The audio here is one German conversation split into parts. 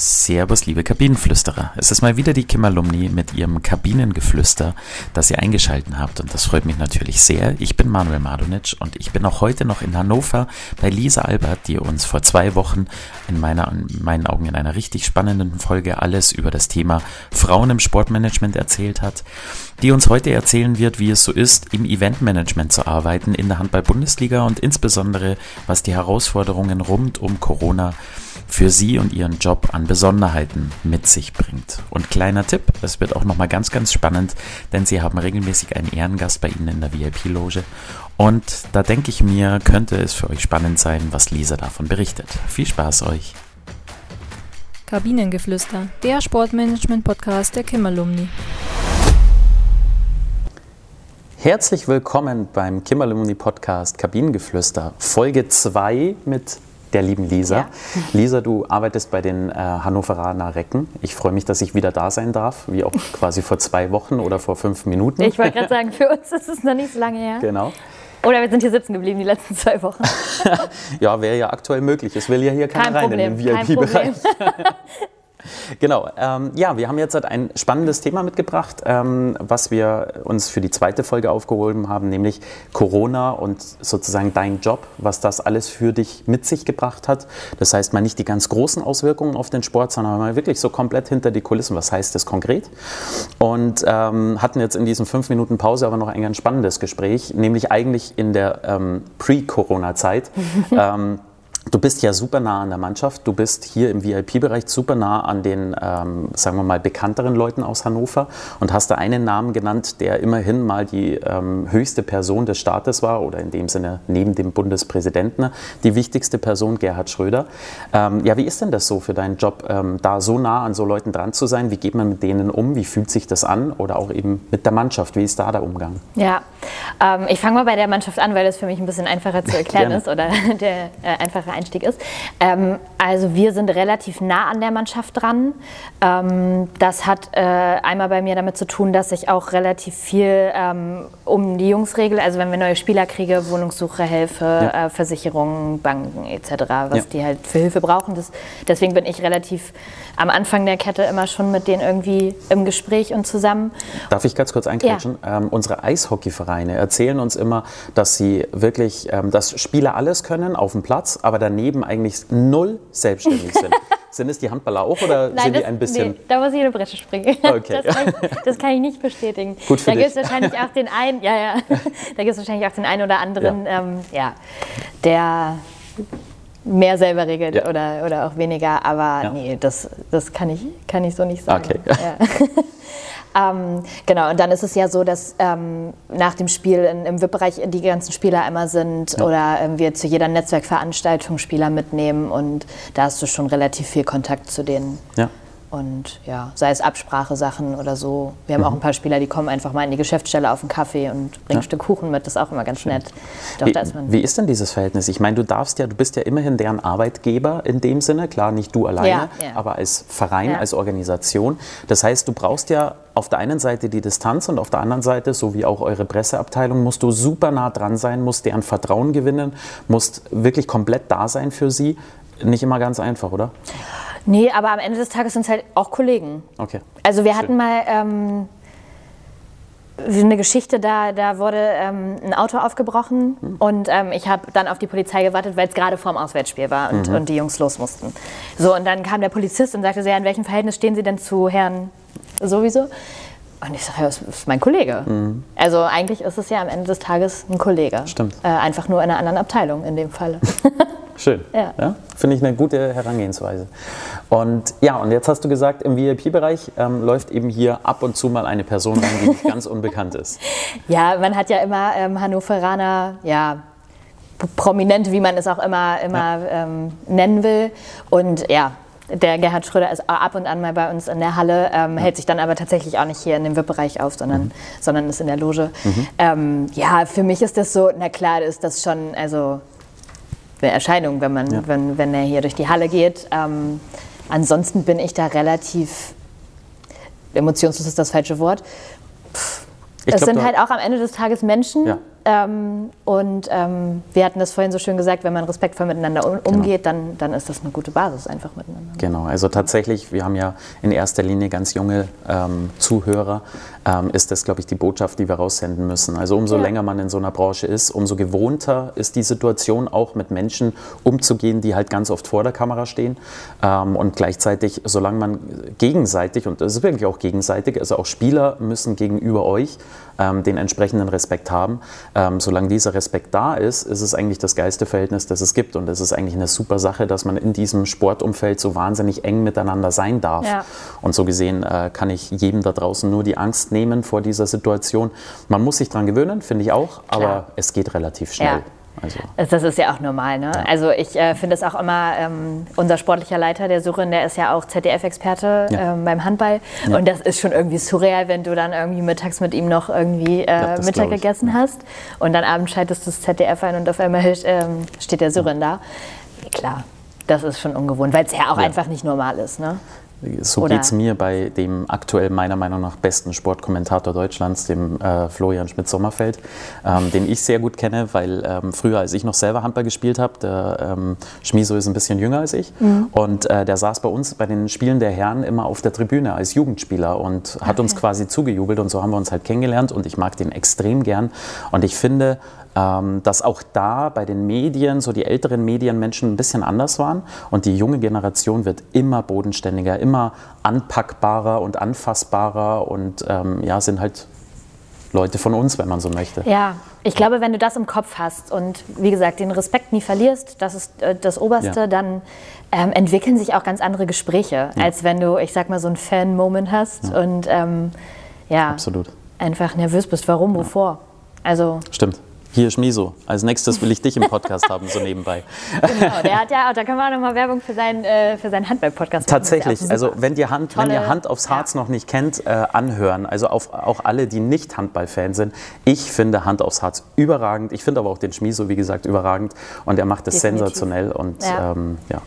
Servus, liebe Kabinenflüsterer. Es ist mal wieder die Kim Alumni mit ihrem Kabinengeflüster, das ihr eingeschalten habt. Und das freut mich natürlich sehr. Ich bin Manuel Madonic und ich bin auch heute noch in Hannover bei Lisa Albert, die uns vor zwei Wochen in, meiner, in meinen Augen in einer richtig spannenden Folge alles über das Thema Frauen im Sportmanagement erzählt hat. Die uns heute erzählen wird, wie es so ist, im Eventmanagement zu arbeiten in der Handball-Bundesliga und insbesondere, was die Herausforderungen rund um Corona für Sie und Ihren Job an Besonderheiten mit sich bringt. Und kleiner Tipp, es wird auch nochmal ganz, ganz spannend, denn Sie haben regelmäßig einen Ehrengast bei Ihnen in der VIP-Loge. Und da denke ich mir, könnte es für euch spannend sein, was Lisa davon berichtet. Viel Spaß euch! Kabinengeflüster, der Sportmanagement-Podcast der Kim-Alumni. Herzlich willkommen beim Kim-Alumni Podcast Kabinengeflüster, Folge 2 mit der lieben Lisa. Ja. Lisa, du arbeitest bei den äh, Hannoveraner Recken. Ich freue mich, dass ich wieder da sein darf, wie auch quasi vor zwei Wochen oder vor fünf Minuten. Ich wollte gerade sagen, für uns ist es noch nicht so lange her. Genau. Oder wir sind hier sitzen geblieben die letzten zwei Wochen. ja, wäre ja aktuell möglich. Es will ja hier keiner Kein rein Problem. in den VIP-Bereich. Genau. Ähm, ja, wir haben jetzt halt ein spannendes Thema mitgebracht, ähm, was wir uns für die zweite Folge aufgehoben haben, nämlich Corona und sozusagen dein Job, was das alles für dich mit sich gebracht hat. Das heißt mal nicht die ganz großen Auswirkungen auf den Sport, sondern mal wirklich so komplett hinter die Kulissen. Was heißt das konkret? Und ähm, hatten jetzt in diesen fünf Minuten Pause aber noch ein ganz spannendes Gespräch, nämlich eigentlich in der ähm, Pre-Corona-Zeit. Du bist ja super nah an der Mannschaft. Du bist hier im VIP-Bereich super nah an den, ähm, sagen wir mal, bekannteren Leuten aus Hannover und hast da einen Namen genannt, der immerhin mal die ähm, höchste Person des Staates war oder in dem Sinne neben dem Bundespräsidenten die wichtigste Person, Gerhard Schröder. Ähm, ja, wie ist denn das so für deinen Job, ähm, da so nah an so Leuten dran zu sein? Wie geht man mit denen um? Wie fühlt sich das an? Oder auch eben mit der Mannschaft? Wie ist da der Umgang? Ja, ähm, ich fange mal bei der Mannschaft an, weil das für mich ein bisschen einfacher zu erklären ist oder der äh, einfache Einstieg ist. Ähm, also wir sind relativ nah an der Mannschaft dran. Ähm, das hat äh, einmal bei mir damit zu tun, dass ich auch relativ viel ähm, um die Jungs regle. Also wenn wir neue Spieler kriege, Wohnungssuche helfe, ja. äh, Versicherungen, Banken etc., was ja. die halt für Hilfe brauchen. Das, deswegen bin ich relativ am Anfang der Kette immer schon mit denen irgendwie im Gespräch und zusammen. Darf ich ganz kurz einklatschen? Ja. Ähm, unsere Eishockeyvereine erzählen uns immer, dass sie wirklich, ähm, dass Spieler alles können auf dem Platz, aber daneben eigentlich null selbstständig sind. Sind es die Handballer auch oder Nein, sind das, die ein bisschen? Nee, da muss ich in eine Bresche springen. Okay. Das, kann ich, das kann ich nicht bestätigen. Gut für da gibt es wahrscheinlich auch den einen, ja, ja, da gibt es wahrscheinlich auch den einen oder anderen, ja, ähm, ja der mehr selber regelt ja. oder, oder auch weniger. Aber ja. nee, das, das kann, ich, kann ich so nicht sagen. Okay. Ja. Ähm, genau, und dann ist es ja so, dass ähm, nach dem Spiel in, im VIP-Bereich die ganzen Spieler immer sind oder ähm, wir zu jeder Netzwerkveranstaltung Spieler mitnehmen und da hast du schon relativ viel Kontakt zu denen. Ja. Und ja, sei es Absprachesachen oder so. Wir haben mhm. auch ein paar Spieler, die kommen einfach mal in die Geschäftsstelle auf einen Kaffee und bringen ja. ein Stück Kuchen mit. Das ist auch immer ganz nett. Doch, wie, ist wie, ist denn dieses Verhältnis? Ich meine, du darfst ja, du bist ja immerhin deren Arbeitgeber in dem Sinne. Klar, nicht du alleine, ja, ja. aber als Verein, als Organisation. Das heißt, du brauchst ja auf der einen Seite die Distanz und auf der anderen Seite, so wie auch eure Presseabteilung, musst du super nah dran sein, musst deren Vertrauen gewinnen, musst wirklich komplett da sein für sie. Nicht immer ganz einfach, oder? Nee, aber am Ende des Tages sind es halt auch Kollegen. Okay. Also wir Schön. hatten mal ähm, eine Geschichte, da, da wurde ähm, ein Auto aufgebrochen mhm. und ähm, ich habe dann auf die Polizei gewartet, weil es gerade vorm Auswärtsspiel war und, mhm. und die Jungs los mussten. So, und dann kam der Polizist und sagte, ja, in welchem Verhältnis stehen Sie denn zu Herrn sowieso? Und ich sage, ja, das ist mein Kollege. Mhm. Also eigentlich ist es ja am Ende des Tages ein Kollege. Stimmt. Äh, einfach nur in einer anderen Abteilung in dem Fall. Schön. Ja. ja? Finde ich eine gute Herangehensweise. Und ja, und jetzt hast du gesagt, im VIP-Bereich ähm, läuft eben hier ab und zu mal eine Person rein, die nicht ganz unbekannt ist. Ja, man hat ja immer ähm, Hannoveraner, ja, Prominente, wie man es auch immer, immer ja. ähm, nennen will. Und ja, der Gerhard Schröder ist ab und an mal bei uns in der Halle, ähm, hält sich dann aber tatsächlich auch nicht hier in dem VIP-Bereich auf, sondern, mhm. sondern ist in der Loge. Mhm. Ähm, ja, für mich ist das so, na klar, ist das schon, also eine Erscheinung, wenn, man, ja. wenn, wenn er hier durch die Halle geht. Ähm, ansonsten bin ich da relativ, emotionslos ist das falsche Wort. Pff, es sind halt auch am Ende des Tages Menschen. Ja. Ähm, und ähm, wir hatten das vorhin so schön gesagt, wenn man respektvoll miteinander um, genau. umgeht, dann, dann ist das eine gute Basis einfach miteinander. Genau, also tatsächlich, wir haben ja in erster Linie ganz junge ähm, Zuhörer, ähm, ist das, glaube ich, die Botschaft, die wir raussenden müssen. Also umso ja. länger man in so einer Branche ist, umso gewohnter ist die Situation auch mit Menschen umzugehen, die halt ganz oft vor der Kamera stehen. Ähm, und gleichzeitig, solange man gegenseitig, und das ist wirklich auch gegenseitig, also auch Spieler müssen gegenüber euch ähm, den entsprechenden Respekt haben. Ähm, solange dieser Respekt da ist, ist es eigentlich das geilste Verhältnis, das es gibt. Und es ist eigentlich eine super Sache, dass man in diesem Sportumfeld so wahnsinnig eng miteinander sein darf. Ja. Und so gesehen äh, kann ich jedem da draußen nur die Angst nehmen vor dieser Situation. Man muss sich daran gewöhnen, finde ich auch, aber Klar. es geht relativ schnell. Ja. Also. Das ist ja auch normal. Ne? Ja. Also ich äh, finde es auch immer, ähm, unser sportlicher Leiter, der Surin, der ist ja auch ZDF-Experte ja. ähm, beim Handball. Ja. Und das ist schon irgendwie surreal, wenn du dann irgendwie mittags mit ihm noch irgendwie äh, Mittag gegessen hast und dann abends schaltest du das ZDF ein und auf einmal ähm, steht der Surin da. Klar, das ist schon ungewohnt, weil es ja auch einfach nicht normal ist. Ne? So geht es mir bei dem aktuell meiner Meinung nach besten Sportkommentator Deutschlands, dem äh, Florian Schmidt-Sommerfeld, ähm, den ich sehr gut kenne, weil ähm, früher, als ich noch selber Handball gespielt habe, der ähm, Schmiso ist ein bisschen jünger als ich mhm. und äh, der saß bei uns bei den Spielen der Herren immer auf der Tribüne als Jugendspieler und hat okay. uns quasi zugejubelt und so haben wir uns halt kennengelernt und ich mag den extrem gern und ich finde, ähm, dass auch da bei den Medien, so die älteren Medienmenschen ein bisschen anders waren und die junge Generation wird immer bodenständiger, immer anpackbarer und anfassbarer und ähm, ja, sind halt Leute von uns, wenn man so möchte. Ja, ich glaube, wenn du das im Kopf hast und wie gesagt, den Respekt nie verlierst, das ist äh, das Oberste, ja. dann ähm, entwickeln sich auch ganz andere Gespräche, ja. als wenn du, ich sag mal, so einen Fan-Moment hast ja. und ähm, ja, Absolut. einfach nervös bist. Warum, wovor? Also, Stimmt. Hier Schmiso. Als nächstes will ich dich im Podcast haben, so nebenbei. Genau, der hat ja, da können wir auch nochmal Werbung für, sein, äh, für seinen Handball-Podcast machen. Tatsächlich, also wenn ihr Hand, Tolle, wenn ihr Hand aufs Harz ja. noch nicht kennt, äh, anhören. Also auf, auch alle, die nicht Handball-Fan sind. Ich finde Hand aufs Harz überragend. Ich finde aber auch den Schmiso, wie gesagt, überragend. Und er macht das Definitiv. sensationell und ja. Ähm, ja.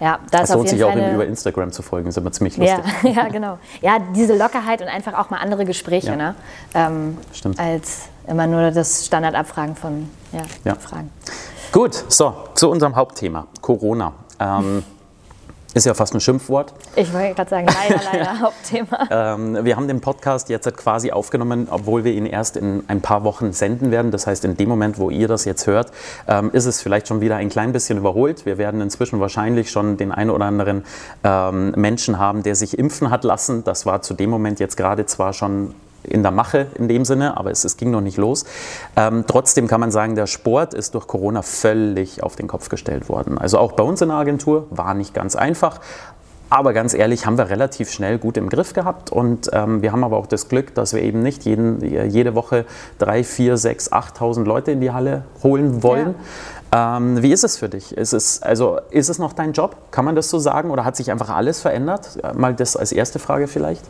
Ja, das lohnt sich auch, ihm über Instagram zu folgen, ist immer ziemlich lustig. Ja, ja, genau. Ja, diese Lockerheit und einfach auch mal andere Gespräche, ja. ne? Ähm, Stimmt. Als immer nur das Standardabfragen von ja, ja. Fragen. Gut, so, zu unserem Hauptthema, Corona. Ähm, ist ja fast ein Schimpfwort. Ich wollte gerade sagen, leider, leider Hauptthema. Ähm, wir haben den Podcast jetzt quasi aufgenommen, obwohl wir ihn erst in ein paar Wochen senden werden. Das heißt, in dem Moment, wo ihr das jetzt hört, ähm, ist es vielleicht schon wieder ein klein bisschen überholt. Wir werden inzwischen wahrscheinlich schon den einen oder anderen ähm, Menschen haben, der sich impfen hat lassen. Das war zu dem Moment jetzt gerade zwar schon in der Mache in dem Sinne, aber es, es ging noch nicht los. Ähm, trotzdem kann man sagen, der Sport ist durch Corona völlig auf den Kopf gestellt worden. Also auch bei uns in der Agentur war nicht ganz einfach. Aber ganz ehrlich, haben wir relativ schnell gut im Griff gehabt und ähm, wir haben aber auch das Glück, dass wir eben nicht jeden, jede Woche drei, vier, sechs, 8.000 Leute in die Halle holen wollen. Ja. Ähm, wie ist es für dich? Ist es, also, ist es noch dein Job? Kann man das so sagen? Oder hat sich einfach alles verändert? Mal das als erste Frage vielleicht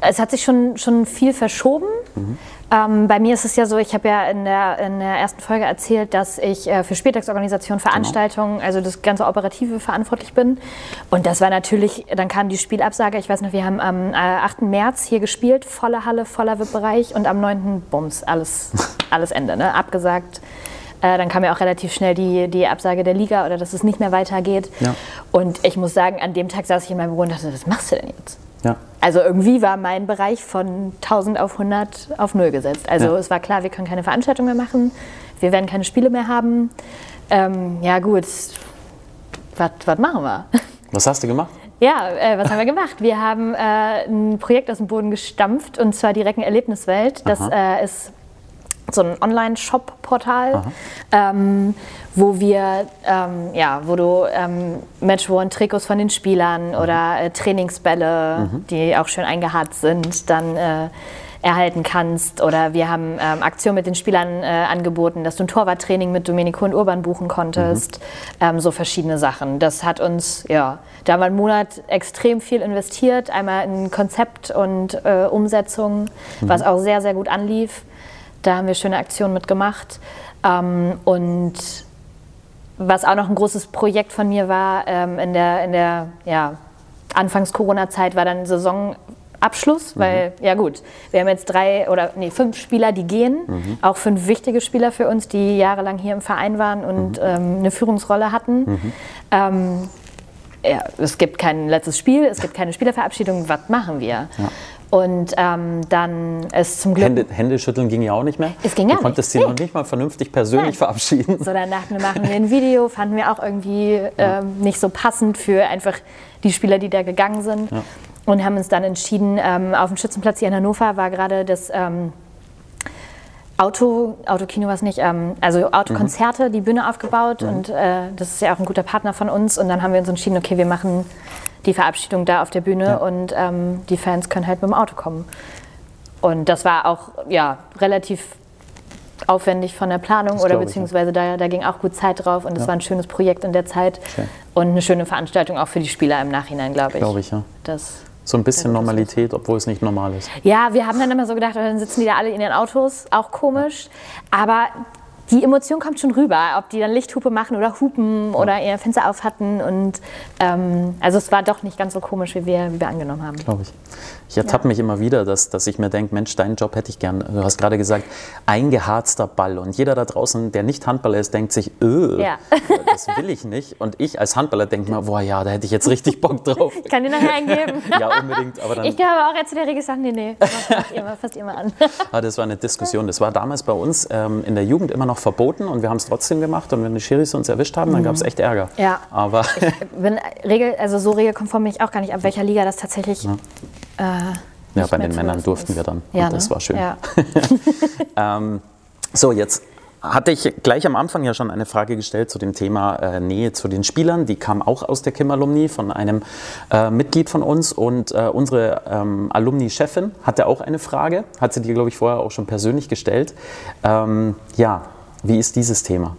es hat sich schon, schon viel verschoben. Mhm. Ähm, bei mir ist es ja so, ich habe ja in der, in der ersten Folge erzählt, dass ich äh, für Spieltagsorganisation, genau. Veranstaltungen, genau. also das ganze Operative verantwortlich bin. Und das war natürlich, dann kam die Spielabsage. Ich weiß noch, wir haben am äh, 8. März hier gespielt, volle Halle, voller VIP-Bereich und am 9. Bums, alles, alles Ende, ne? abgesagt. Äh, dann kam ja auch relativ schnell die, die Absage der Liga oder dass es nicht mehr weitergeht. Ja. Und ich muss sagen, an dem Tag saß ich in meinem Büro und dachte, was machst du denn jetzt? Ja. Also irgendwie war mein Bereich von 1000 auf 100 auf Null gesetzt. Also ja. es war klar, wir können keine Veranstaltung mehr machen, wir werden keine Spiele mehr haben. Ähm, ja gut, was machen wir? Was hast du gemacht? Ja, äh, was haben wir gemacht? Wir haben äh, ein Projekt aus dem Boden gestampft und zwar die Recken Erlebniswelt. Das äh, ist so ein Online-Shop-Portal, ähm, wo wir, ähm, ja, wo du ähm, Matchworn-Trikots von den Spielern mhm. oder äh, Trainingsbälle, mhm. die auch schön eingeharzt sind, dann äh, erhalten kannst. Oder wir haben ähm, Aktionen mit den Spielern äh, angeboten, dass du ein Torwarttraining mit Domenico und Urban buchen konntest. Mhm. Ähm, so verschiedene Sachen. Das hat uns, ja, da haben wir einen Monat extrem viel investiert. Einmal in Konzept und äh, Umsetzung, mhm. was auch sehr, sehr gut anlief. Da haben wir schöne Aktionen mitgemacht. Ähm, und was auch noch ein großes Projekt von mir war, ähm, in der, in der ja, Anfangs-Corona-Zeit war dann Saison Abschluss, mhm. weil, ja gut, wir haben jetzt drei oder nee, fünf Spieler, die gehen, mhm. auch fünf wichtige Spieler für uns, die jahrelang hier im Verein waren und mhm. ähm, eine Führungsrolle hatten. Mhm. Ähm, ja, es gibt kein letztes Spiel, es gibt keine Spielerverabschiedung, was machen wir? Ja. Und ähm, dann ist zum Glück. Hände, Hände, schütteln ging ja auch nicht mehr. Es ging ja Du konntest sie nee. noch nicht mal vernünftig persönlich Nein. verabschieden. So, dann dachten wir, machen wir ein Video, fanden wir auch irgendwie ähm, nicht so passend für einfach die Spieler, die da gegangen sind. Ja. Und haben uns dann entschieden, ähm, auf dem Schützenplatz hier in Hannover war gerade das. Ähm, Auto, Autokino war es nicht, ähm, also Autokonzerte, mhm. die Bühne aufgebaut mhm. und äh, das ist ja auch ein guter Partner von uns und dann haben wir uns entschieden, okay, wir machen die Verabschiedung da auf der Bühne ja. und ähm, die Fans können halt mit dem Auto kommen. Und das war auch ja, relativ aufwendig von der Planung das oder beziehungsweise ich, ja. da, da ging auch gut Zeit drauf und es ja. war ein schönes Projekt in der Zeit Schön. und eine schöne Veranstaltung auch für die Spieler im Nachhinein, glaube ich. Glaube ich, ja. Das so ein bisschen Normalität, obwohl es nicht normal ist. Ja, wir haben dann immer so gedacht, dann sitzen die da alle in ihren Autos, auch komisch. Aber die Emotion kommt schon rüber, ob die dann Lichthupe machen oder hupen oder ihr Fenster auf hatten. Und ähm, also es war doch nicht ganz so komisch, wie wir, wie wir angenommen haben. Glaube ich. Ich ertappe ja. mich immer wieder, dass, dass ich mir denke, Mensch, deinen Job hätte ich gern. Du hast gerade gesagt, eingeharzter Ball. Und jeder da draußen, der nicht Handballer ist, denkt sich, öh, ja. das will ich nicht. Und ich als Handballer denke mir, boah ja, da hätte ich jetzt richtig Bock drauf. Ich kann dir nachher eingeben. ja, unbedingt. Aber dann, ich habe auch jetzt zu der Regel gesagt, nee, nee, mal, fasst ihr mal an. aber das war eine Diskussion. Das war damals bei uns ähm, in der Jugend immer noch verboten und wir haben es trotzdem gemacht. Und wenn die Schiris uns erwischt haben, dann mhm. gab es echt Ärger. Ja. Aber ich bin Regel, also so regelkonform bin ich auch gar nicht, ab welcher Liga das tatsächlich. Ja. Äh, ja, bei den Männern durften ist. wir dann. Ja, und das ne? war schön. Ja. ähm, so, jetzt hatte ich gleich am Anfang ja schon eine Frage gestellt zu dem Thema äh, Nähe zu den Spielern. Die kam auch aus der Kim-Alumni von einem äh, Mitglied von uns. Und äh, unsere ähm, Alumni-Chefin hatte auch eine Frage, hat sie dir, glaube ich, vorher auch schon persönlich gestellt. Ähm, ja, wie ist dieses Thema?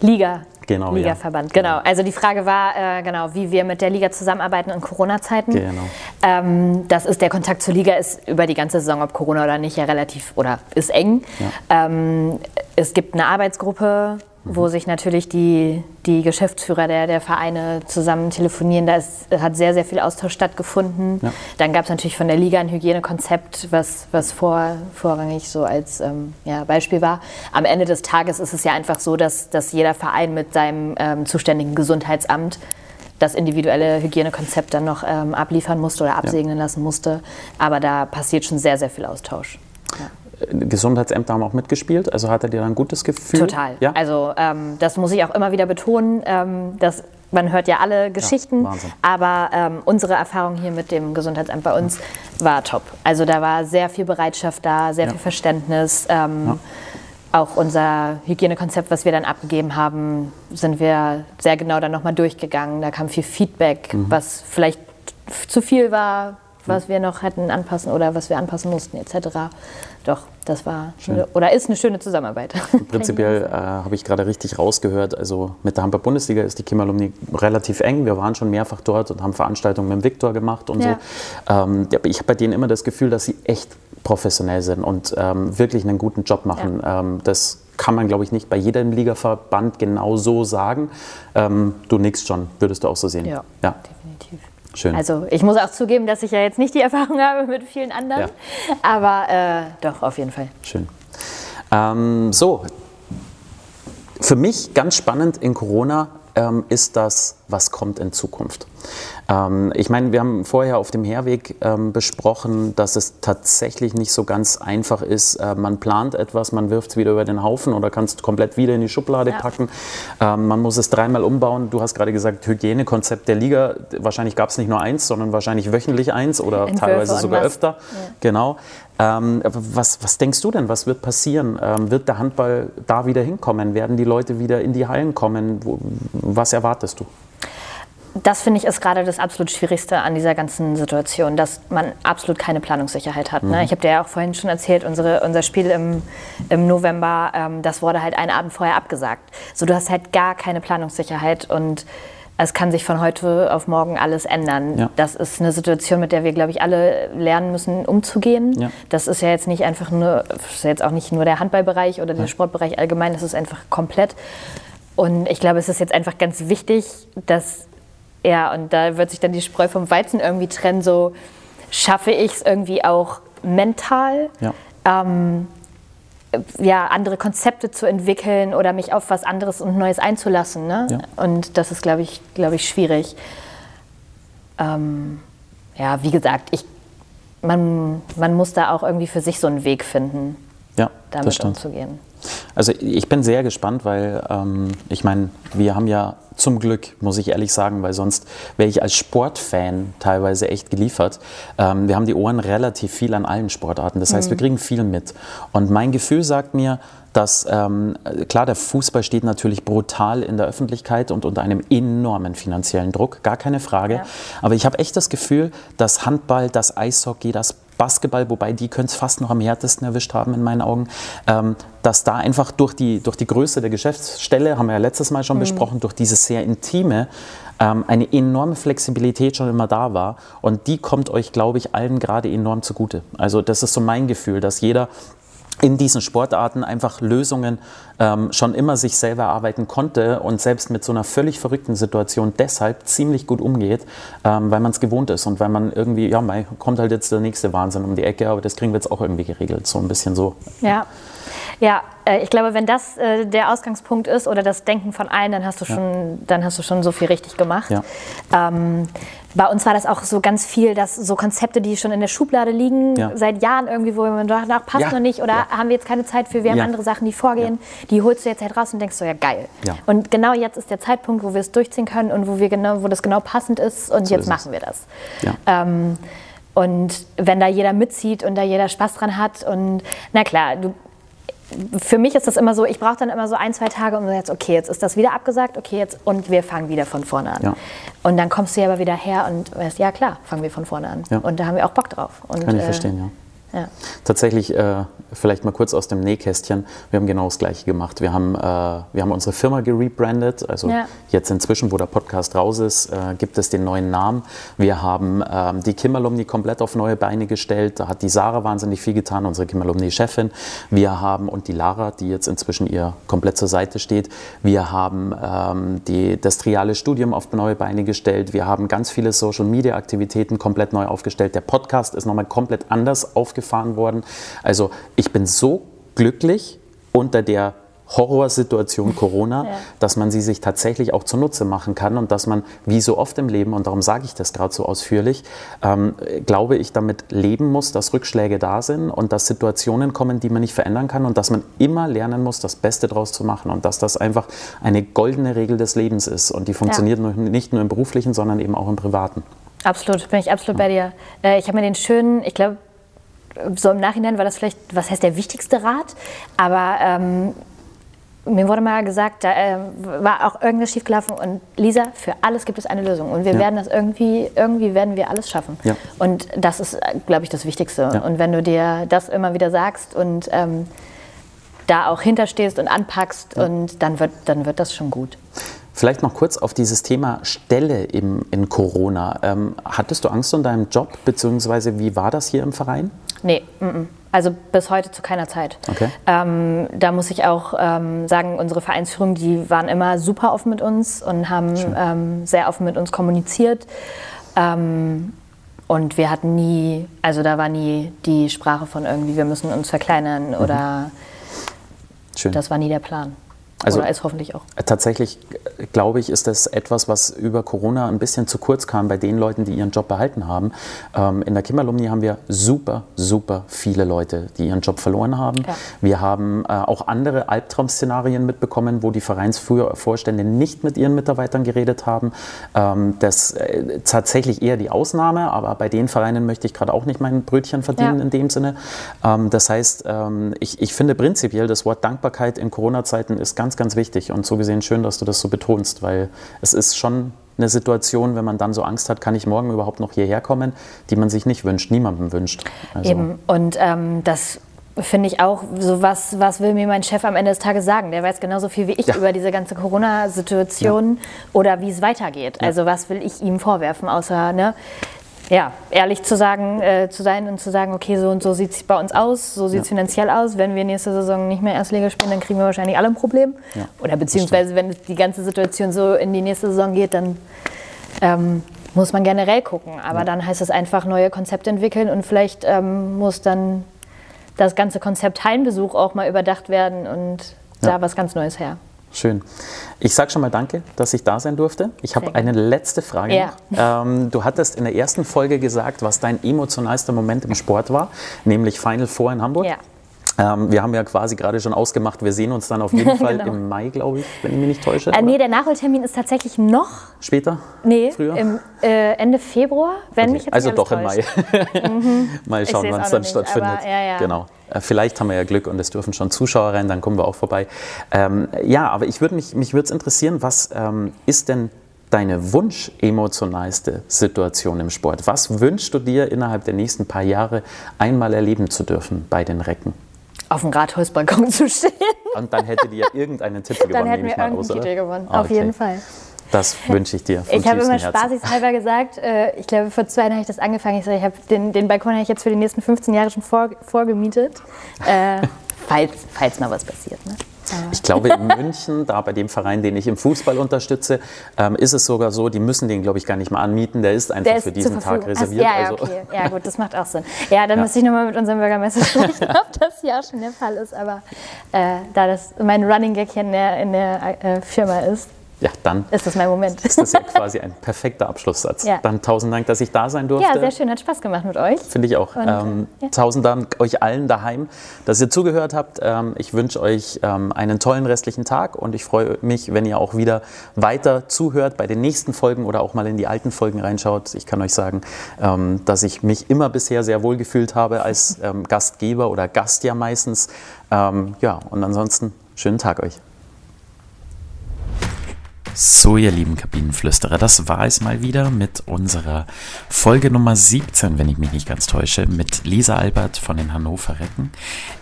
Liga. Genau, Ligaverband, ja. genau. Also die Frage war, äh, genau, wie wir mit der Liga zusammenarbeiten in Corona-Zeiten. Genau. Ähm, das ist der Kontakt zur Liga ist über die ganze Saison, ob Corona oder nicht, ja relativ oder ist eng. Ja. Ähm, es gibt eine Arbeitsgruppe wo sich natürlich die, die Geschäftsführer der, der Vereine zusammen telefonieren. Da ist, hat sehr, sehr viel Austausch stattgefunden. Ja. Dann gab es natürlich von der Liga ein Hygienekonzept, was, was vor, vorrangig so als ähm, ja, Beispiel war. Am Ende des Tages ist es ja einfach so, dass, dass jeder Verein mit seinem ähm, zuständigen Gesundheitsamt das individuelle Hygienekonzept dann noch ähm, abliefern musste oder absegnen ja. lassen musste. Aber da passiert schon sehr, sehr viel Austausch. Ja. Gesundheitsämter haben auch mitgespielt. Also hatte dir da ein gutes Gefühl? Total. Ja? Also ähm, das muss ich auch immer wieder betonen. Ähm, dass man hört ja alle Geschichten, ja, aber ähm, unsere Erfahrung hier mit dem Gesundheitsamt bei uns war top. Also da war sehr viel Bereitschaft da, sehr ja. viel Verständnis. Ähm, auch unser Hygienekonzept, was wir dann abgegeben haben, sind wir sehr genau dann nochmal durchgegangen. Da kam viel Feedback, mhm. was vielleicht zu viel war, was wir noch hätten anpassen oder was wir anpassen mussten etc. Doch, das war eine, oder ist eine schöne Zusammenarbeit. Prinzipiell äh, habe ich gerade richtig rausgehört. Also mit der Handball-Bundesliga ist die Kim Alumni relativ eng. Wir waren schon mehrfach dort und haben Veranstaltungen mit dem Viktor gemacht und ja. so. Ähm, ich habe bei denen immer das Gefühl, dass sie echt professionell sind und ähm, wirklich einen guten Job machen. Ja. Ähm, das kann man, glaube ich, nicht bei jedem Ligaverband genau so sagen. Ähm, du nix schon, würdest du auch so sehen. Ja, ja. definitiv. Schön. Also ich muss auch zugeben, dass ich ja jetzt nicht die Erfahrung habe mit vielen anderen, ja. aber äh, doch, auf jeden Fall. Schön. Ähm, so, für mich ganz spannend in Corona ähm, ist das, was kommt in Zukunft. Ähm, ich meine, wir haben vorher auf dem Herweg ähm, besprochen, dass es tatsächlich nicht so ganz einfach ist. Äh, man plant etwas, man wirft es wieder über den Haufen oder kann es komplett wieder in die Schublade ja. packen. Ähm, man muss es dreimal umbauen. Du hast gerade gesagt, Hygienekonzept der Liga. Wahrscheinlich gab es nicht nur eins, sondern wahrscheinlich wöchentlich eins oder Entwürfe teilweise sogar öfter. Ja. Genau. Ähm, was, was, denkst du denn, was wird passieren? Ähm, wird der Handball da wieder hinkommen? Werden die Leute wieder in die Hallen kommen? Wo, was erwartest du? Das finde ich ist gerade das absolut Schwierigste an dieser ganzen Situation, dass man absolut keine Planungssicherheit hat. Ne? Mhm. Ich habe dir ja auch vorhin schon erzählt, unsere, unser Spiel im, im November, ähm, das wurde halt einen Abend vorher abgesagt. So, du hast halt gar keine Planungssicherheit und es kann sich von heute auf morgen alles ändern. Ja. Das ist eine Situation, mit der wir, glaube ich, alle lernen müssen, umzugehen. Ja. Das ist ja jetzt nicht einfach nur, ist jetzt auch nicht nur der Handballbereich oder der Sportbereich allgemein, das ist einfach komplett. Und ich glaube, es ist jetzt einfach ganz wichtig, dass ja, und da wird sich dann die Spreu vom Weizen irgendwie trennen, so schaffe ich es irgendwie auch mental, ja. Ähm, ja, andere Konzepte zu entwickeln oder mich auf was anderes und Neues einzulassen. Ne? Ja. Und das ist, glaube ich, glaube ich, schwierig. Ähm, ja, wie gesagt, ich, man, man muss da auch irgendwie für sich so einen Weg finden, ja, damit umzugehen. Also ich bin sehr gespannt, weil ähm, ich meine, wir haben ja zum Glück, muss ich ehrlich sagen, weil sonst wäre ich als Sportfan teilweise echt geliefert. Ähm, wir haben die Ohren relativ viel an allen Sportarten. Das heißt, mhm. wir kriegen viel mit. Und mein Gefühl sagt mir, dass ähm, klar, der Fußball steht natürlich brutal in der Öffentlichkeit und unter einem enormen finanziellen Druck, gar keine Frage. Ja. Aber ich habe echt das Gefühl, dass Handball, das Eishockey, das Basketball, wobei die können es fast noch am härtesten erwischt haben in meinen Augen, ähm, dass da einfach durch die, durch die Größe der Geschäftsstelle, haben wir ja letztes Mal schon mhm. besprochen, durch dieses sehr intime, ähm, eine enorme Flexibilität schon immer da war. Und die kommt euch, glaube ich, allen gerade enorm zugute. Also das ist so mein Gefühl, dass jeder in diesen Sportarten einfach Lösungen ähm, schon immer sich selber erarbeiten konnte und selbst mit so einer völlig verrückten Situation deshalb ziemlich gut umgeht, ähm, weil man es gewohnt ist und weil man irgendwie, ja, mal kommt halt jetzt der nächste Wahnsinn um die Ecke, aber das kriegen wir jetzt auch irgendwie geregelt, so ein bisschen so. Ja. Ja, äh, ich glaube, wenn das äh, der Ausgangspunkt ist oder das Denken von allen, dann hast du schon, ja. dann hast du schon so viel richtig gemacht. Ja. Ähm, bei uns war das auch so ganz viel, dass so Konzepte, die schon in der Schublade liegen, ja. seit Jahren irgendwie, wo man sagt, ach, passt ja. noch nicht oder ja. haben wir jetzt keine Zeit für, wir haben andere Sachen, die vorgehen, die holst du jetzt halt raus und denkst so, ja geil. Und genau jetzt ist der Zeitpunkt, wo wir es durchziehen können und wo, wir genau, wo das genau passend ist und so jetzt ist machen wir das. Ähm, und wenn da jeder mitzieht und da jeder Spaß dran hat und na klar, du für mich ist das immer so, ich brauche dann immer so ein, zwei Tage und jetzt, okay, jetzt ist das wieder abgesagt, okay, jetzt und wir fangen wieder von vorne an. Ja. Und dann kommst du ja aber wieder her und weißt, ja klar, fangen wir von vorne an. Ja. Und da haben wir auch Bock drauf. Und, Kann ich äh, verstehen, ja. Ja. Tatsächlich, äh, vielleicht mal kurz aus dem Nähkästchen, wir haben genau das Gleiche gemacht. Wir haben, äh, wir haben unsere Firma gerebrandet, also ja. jetzt inzwischen, wo der Podcast raus ist, äh, gibt es den neuen Namen. Wir haben ähm, die Kimmerlumni komplett auf neue Beine gestellt, da hat die Sarah wahnsinnig viel getan, unsere Kimmerlumni-Chefin. Wir haben, und die Lara, die jetzt inzwischen ihr komplett zur Seite steht, wir haben ähm, die, das triale Studium auf neue Beine gestellt, wir haben ganz viele Social-Media-Aktivitäten komplett neu aufgestellt. Der Podcast ist nochmal komplett anders aufgestellt gefahren worden. Also ich bin so glücklich unter der Horrorsituation Corona, ja. dass man sie sich tatsächlich auch zunutze machen kann und dass man, wie so oft im Leben, und darum sage ich das gerade so ausführlich, ähm, glaube ich, damit leben muss, dass Rückschläge da sind und dass Situationen kommen, die man nicht verändern kann und dass man immer lernen muss, das Beste daraus zu machen und dass das einfach eine goldene Regel des Lebens ist und die funktioniert ja. nicht nur im beruflichen, sondern eben auch im privaten. Absolut, bin ich absolut bei dir. Äh, ich habe mir den schönen, ich glaube, so im Nachhinein war das vielleicht, was heißt der wichtigste Rat, aber ähm, mir wurde mal gesagt, da äh, war auch irgendwas schiefgelaufen und Lisa, für alles gibt es eine Lösung und wir ja. werden das irgendwie, irgendwie werden wir alles schaffen. Ja. Und das ist, glaube ich, das Wichtigste. Ja. Und wenn du dir das immer wieder sagst und ähm, da auch hinterstehst und anpackst und dann wird, dann wird das schon gut. Vielleicht noch kurz auf dieses Thema Stelle im, in Corona. Ähm, hattest du Angst um deinem Job, beziehungsweise wie war das hier im Verein? Nee, m -m. also bis heute zu keiner Zeit. Okay. Ähm, da muss ich auch ähm, sagen, unsere Vereinsführung, die waren immer super offen mit uns und haben ähm, sehr offen mit uns kommuniziert. Ähm, und wir hatten nie, also da war nie die Sprache von irgendwie, wir müssen uns verkleinern mhm. oder Schön. das war nie der Plan. Also Oder ist hoffentlich auch. Tatsächlich glaube ich, ist das etwas, was über Corona ein bisschen zu kurz kam bei den Leuten, die ihren Job behalten haben. Ähm, in der Kimmerlumni haben wir super, super viele Leute, die ihren Job verloren haben. Ja. Wir haben äh, auch andere Albtraum-Szenarien mitbekommen, wo die Vereinsvorstände nicht mit ihren Mitarbeitern geredet haben. Ähm, das ist äh, tatsächlich eher die Ausnahme, aber bei den Vereinen möchte ich gerade auch nicht mein Brötchen verdienen ja. in dem Sinne. Ähm, das heißt, ähm, ich, ich finde prinzipiell das Wort Dankbarkeit in Corona-Zeiten ist ganz, ganz wichtig und so gesehen schön, dass du das so betonst, weil es ist schon eine Situation, wenn man dann so Angst hat, kann ich morgen überhaupt noch hierher kommen, die man sich nicht wünscht, niemandem wünscht. Also. Eben, und ähm, das finde ich auch, so was, was will mir mein Chef am Ende des Tages sagen? Der weiß genauso viel wie ich ja. über diese ganze Corona-Situation ja. oder wie es weitergeht. Ja. Also was will ich ihm vorwerfen, außer, ne, ja, ehrlich zu sagen, äh, zu sein und zu sagen, okay, so und so sieht es bei uns aus, so sieht es ja. finanziell aus. Wenn wir nächste Saison nicht mehr Erstliga spielen, dann kriegen wir wahrscheinlich alle ein Problem. Ja, Oder beziehungsweise, wenn die ganze Situation so in die nächste Saison geht, dann ähm, muss man generell gucken. Aber ja. dann heißt es einfach neue Konzepte entwickeln und vielleicht ähm, muss dann das ganze Konzept Heimbesuch auch mal überdacht werden und da was ganz Neues her. Schön. Ich sage schon mal danke, dass ich da sein durfte. Ich habe eine letzte Frage. Ja. Ähm, du hattest in der ersten Folge gesagt, was dein emotionalster Moment im Sport war, nämlich Final Four in Hamburg. Ja. Ähm, wir haben ja quasi gerade schon ausgemacht, wir sehen uns dann auf jeden Fall genau. im Mai, glaube ich, wenn ich mich nicht täusche. Äh, nee, der Nachholtermin ist tatsächlich noch. Später? Nee, Früher? Im, äh, Ende Februar, wenn okay. mich jetzt Also doch täuscht. im Mai. mhm. Mal schauen, wann es dann nicht, stattfindet. Aber, ja, ja. Genau. Äh, vielleicht haben wir ja Glück und es dürfen schon Zuschauer rein, dann kommen wir auch vorbei. Ähm, ja, aber ich würde mich, mich würde interessieren, was ähm, ist denn deine wunsch-emotionalste Situation im Sport? Was wünschst du dir innerhalb der nächsten paar Jahre einmal erleben zu dürfen bei den Recken? auf dem Rathausbalkon zu stehen. Und dann hättet ihr irgendeinen Titel gewonnen, Dann hätten wir irgendeinen Titel gewonnen, auf okay. jeden Fall. Das wünsche ich dir. Ich habe immer spaßeshalber gesagt, äh, ich glaube, vor zwei Jahren habe ich das angefangen. Ich, sage, ich habe den, den Balkon habe ich jetzt für die nächsten 15 Jahre schon vor, vorgemietet, äh, falls, falls mal was passiert. Ne? Ich glaube, in München, da bei dem Verein, den ich im Fußball unterstütze, ähm, ist es sogar so, die müssen den, glaube ich, gar nicht mehr anmieten. Der ist einfach Der für diesen Tag reserviert. Ach, ja, ja, also. okay. ja, gut, das macht auch Sinn. Ja, dann ja. müsste ich nochmal mit unserem Bürgermeister sprechen, ob das hier auch schon der Fall ist. Aber äh, da das mein Running Gag hier in der, in der äh, Firma ist, ja, dann ist das mein Moment. Ist das ja quasi ein perfekter Abschlusssatz. Ja. Dann tausend Dank, dass ich da sein durfte. Ja, sehr schön, hat Spaß gemacht mit euch. Finde ich auch. Und, ähm, ja. Tausend Dank euch allen daheim, dass ihr zugehört habt. Ähm, ich wünsche euch ähm, einen tollen restlichen Tag und ich freue mich, wenn ihr auch wieder weiter zuhört bei den nächsten Folgen oder auch mal in die alten Folgen reinschaut. Ich kann euch sagen, ähm, dass ich mich immer bisher sehr wohl gefühlt habe als ähm, Gastgeber oder Gast ja meistens. Ähm, ja, und ansonsten schönen Tag euch. So, ihr lieben Kabinenflüsterer, das war es mal wieder mit unserer Folge Nummer 17, wenn ich mich nicht ganz täusche, mit Lisa Albert von den Hannover Recken.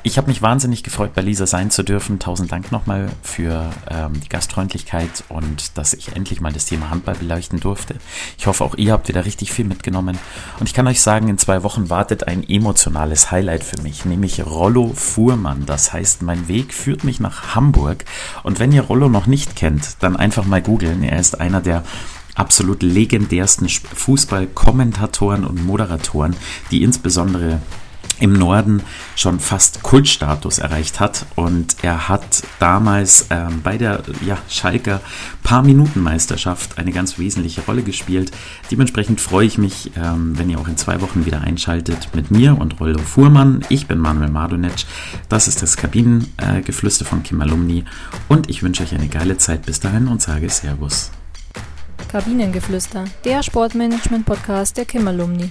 Ich habe mich wahnsinnig gefreut, bei Lisa sein zu dürfen. Tausend Dank nochmal für ähm, die Gastfreundlichkeit und dass ich endlich mal das Thema Handball beleuchten durfte. Ich hoffe, auch ihr habt wieder richtig viel mitgenommen. Und ich kann euch sagen, in zwei Wochen wartet ein emotionales Highlight für mich, nämlich Rollo Fuhrmann. Das heißt, mein Weg führt mich nach Hamburg. Und wenn ihr Rollo noch nicht kennt, dann einfach mal mal googeln. Er ist einer der absolut legendärsten Fußballkommentatoren und Moderatoren, die insbesondere im Norden schon fast Kultstatus erreicht hat. Und er hat damals ähm, bei der ja, Schalker Paar-Minuten-Meisterschaft eine ganz wesentliche Rolle gespielt. Dementsprechend freue ich mich, ähm, wenn ihr auch in zwei Wochen wieder einschaltet mit mir und Rollo Fuhrmann. Ich bin Manuel Madonic. Das ist das Kabinengeflüster von Kim Alumni. Und ich wünsche euch eine geile Zeit bis dahin und sage Servus. Kabinengeflüster, der Sportmanagement-Podcast der Kim Alumni.